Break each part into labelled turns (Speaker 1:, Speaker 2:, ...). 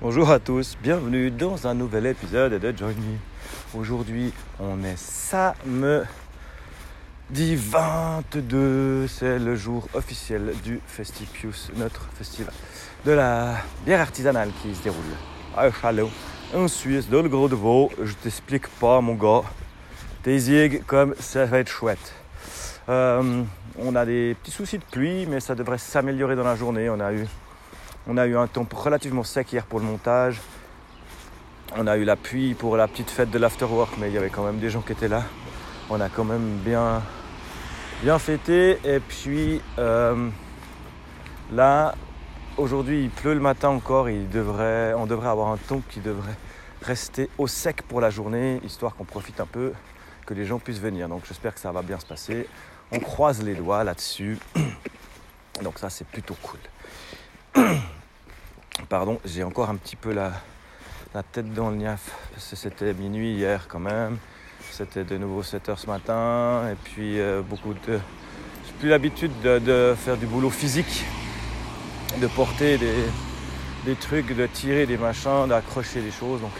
Speaker 1: Bonjour à tous, bienvenue dans un nouvel épisode de Join Me. Aujourd'hui, on est samedi 22, c'est le jour officiel du Festipius, notre festival de la bière artisanale qui se déroule à Chalot, en Suisse, dans le Gros de Vaud. Je t'explique pas, mon gars. Tes comme ça va être chouette. Euh, on a des petits soucis de pluie, mais ça devrait s'améliorer dans la journée. On a eu, on a eu un temps relativement sec hier pour le montage. On a eu la pluie pour la petite fête de l'afterwork, mais il y avait quand même des gens qui étaient là. On a quand même bien, fêté. Et puis euh, là, aujourd'hui, il pleut le matin encore. Il devrait, on devrait avoir un temps qui devrait rester au sec pour la journée, histoire qu'on profite un peu, que les gens puissent venir. Donc j'espère que ça va bien se passer. On croise les doigts là-dessus. Donc ça, c'est plutôt cool. Pardon, j'ai encore un petit peu la, tête dans le niaf. Parce que c'était minuit hier quand même. C'était de nouveau 7 heures ce matin. Et puis euh, beaucoup de... J'ai plus l'habitude de, faire du boulot physique. De porter des, des trucs, de tirer des machins, d'accrocher des choses. Donc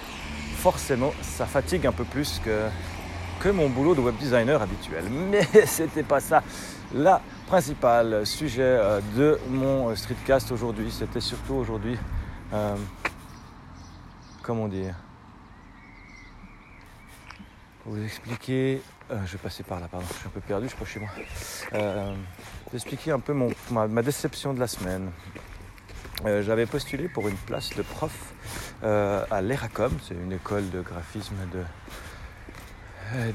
Speaker 1: forcément, ça fatigue un peu plus que, que mon boulot de web designer habituel. Mais c'était pas ça. La principal sujet euh, de mon streetcast aujourd'hui, c'était surtout aujourd'hui, euh, comment dire, vous expliquer, euh, je vais passer par là, pardon, je suis un peu perdu, je crois chez moi, euh, vous expliquer un peu mon, ma, déception de la semaine. J'avais postulé pour une place de prof à l'ERACOM, c'est une école de graphisme de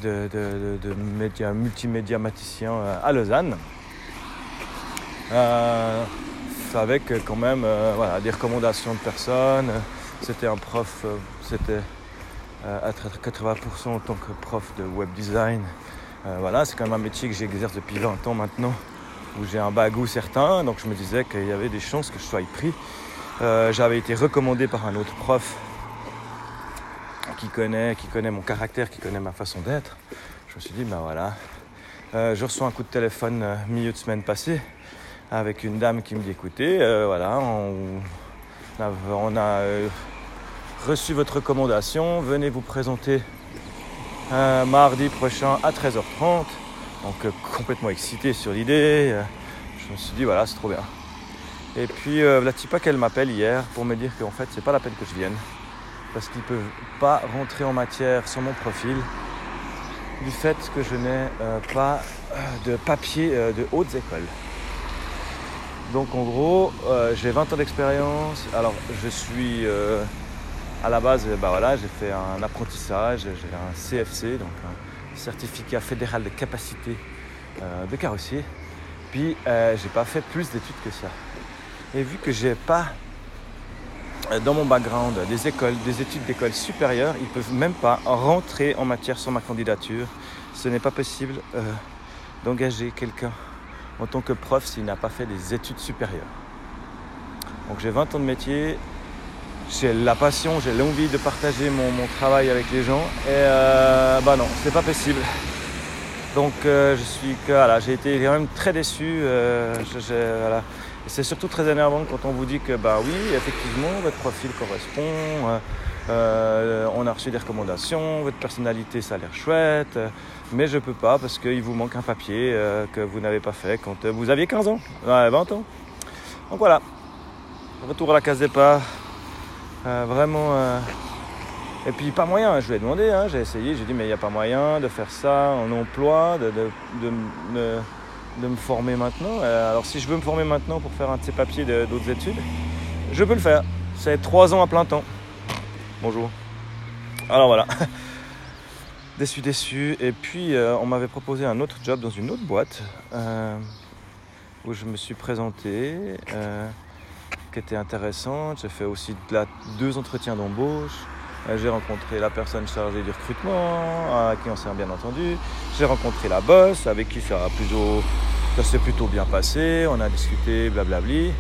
Speaker 1: de, de, de, de à Lausanne. Euh, avec quand même euh, voilà, des recommandations de personnes. C'était un prof, euh, c'était à 80% en tant que prof de web design. voilà, c'est quand même un métier que j'exerce depuis 20 ans maintenant, où j'ai un bagou certain, donc je me disais qu'il y avait des chances que je sois pris. J'avais été recommandé par un autre prof qui connaît, qui connaît mon caractère, qui connaît ma façon d'être. Je me suis dit, ben voilà, euh, je reçois un coup de téléphone euh, milieu de semaine passée avec une dame qui me dit, écoutez, euh, voilà, on, a, a reçu votre recommandation, venez vous présenter mardi prochain à 13h30. Donc complètement excité sur l'idée. je me suis dit, voilà, c'est trop bien. Et puis la type qu'elle m'appelle hier pour me dire qu'en fait, c'est pas la peine que je vienne parce qu'ils ne peuvent pas rentrer en matière sur mon profil du fait que je n'ai euh, pas de papier euh, de hautes écoles. Donc en gros, euh, j'ai 20 ans d'expérience. Alors je suis à la base, bah voilà, j'ai fait un apprentissage, j'ai un CFC, donc un certificat fédéral de capacité de carrossier. Puis j'ai pas fait plus d'études que ça. Et vu que j'ai pas dans mon background des écoles, des études d'école supérieure, ils peuvent même pas rentrer en matière sur ma candidature. Ce n'est pas possible euh, d'engager quelqu'un en tant que prof s'il n'a pas fait des études supérieures. Donc j'ai 20 ans de métier, j'ai la passion, j'ai l'envie de partager mon, travail avec les gens et euh, bah non, c'est pas possible. Donc euh, je suis voilà, j'ai été quand même très déçu. Euh, c'est surtout très énervant quand on vous dit que bah oui, effectivement, votre profil correspond, euh, euh, on a reçu des recommandations, votre personnalité ça a l'air chouette, mais je peux pas parce qu'il vous manque un papier euh, que vous n'avez pas fait quand vous aviez 15 ans, ouais, 20 ans. Donc voilà, retour à la case départ. vraiment. Et puis pas moyen, je lui ai demandé, hein, j'ai essayé, j'ai dit mais il n'y a pas moyen de faire ça en emploi, de, de, me former maintenant. Euh, alors si je veux me former maintenant pour faire un de ces papiers d'autres études, je peux le faire. C'est trois ans à plein temps. Bonjour. Alors voilà. déçu, déçu. Et puis euh, on m'avait proposé un autre job dans une autre boîte euh, où je me suis présenté, euh, qui était intéressante. J'ai fait aussi deux entretiens d'embauche. J'ai rencontré la personne chargée du recrutement, avec qui on s'est bien entendu. J'ai rencontré la boss, avec qui ça, plutôt, ça s'est plutôt bien passé. On a discuté, blablabli.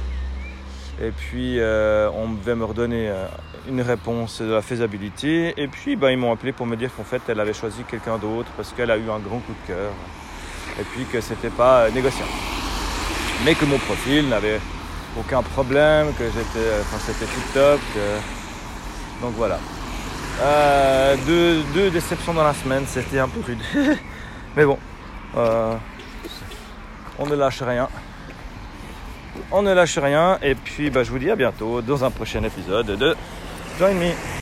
Speaker 1: Et puis, euh, on devait me redonner euh, une réponse de la faisabilité. Et puis, ben, ils m'ont appelé pour me dire qu'en fait, elle avait choisi quelqu'un d'autre parce qu'elle a eu un grand coup de cœur. Et puis que c'était pas négociable. Mais que mon profil n'avait aucun problème, que j'étais, enfin, c'était tout top. Donc voilà. Euh, deux, déceptions dans la semaine, c'était un peu rude. Mais bon, euh, on ne lâche rien. On ne lâche rien. Et puis bah, je vous dis à bientôt dans un prochain épisode de Join Me.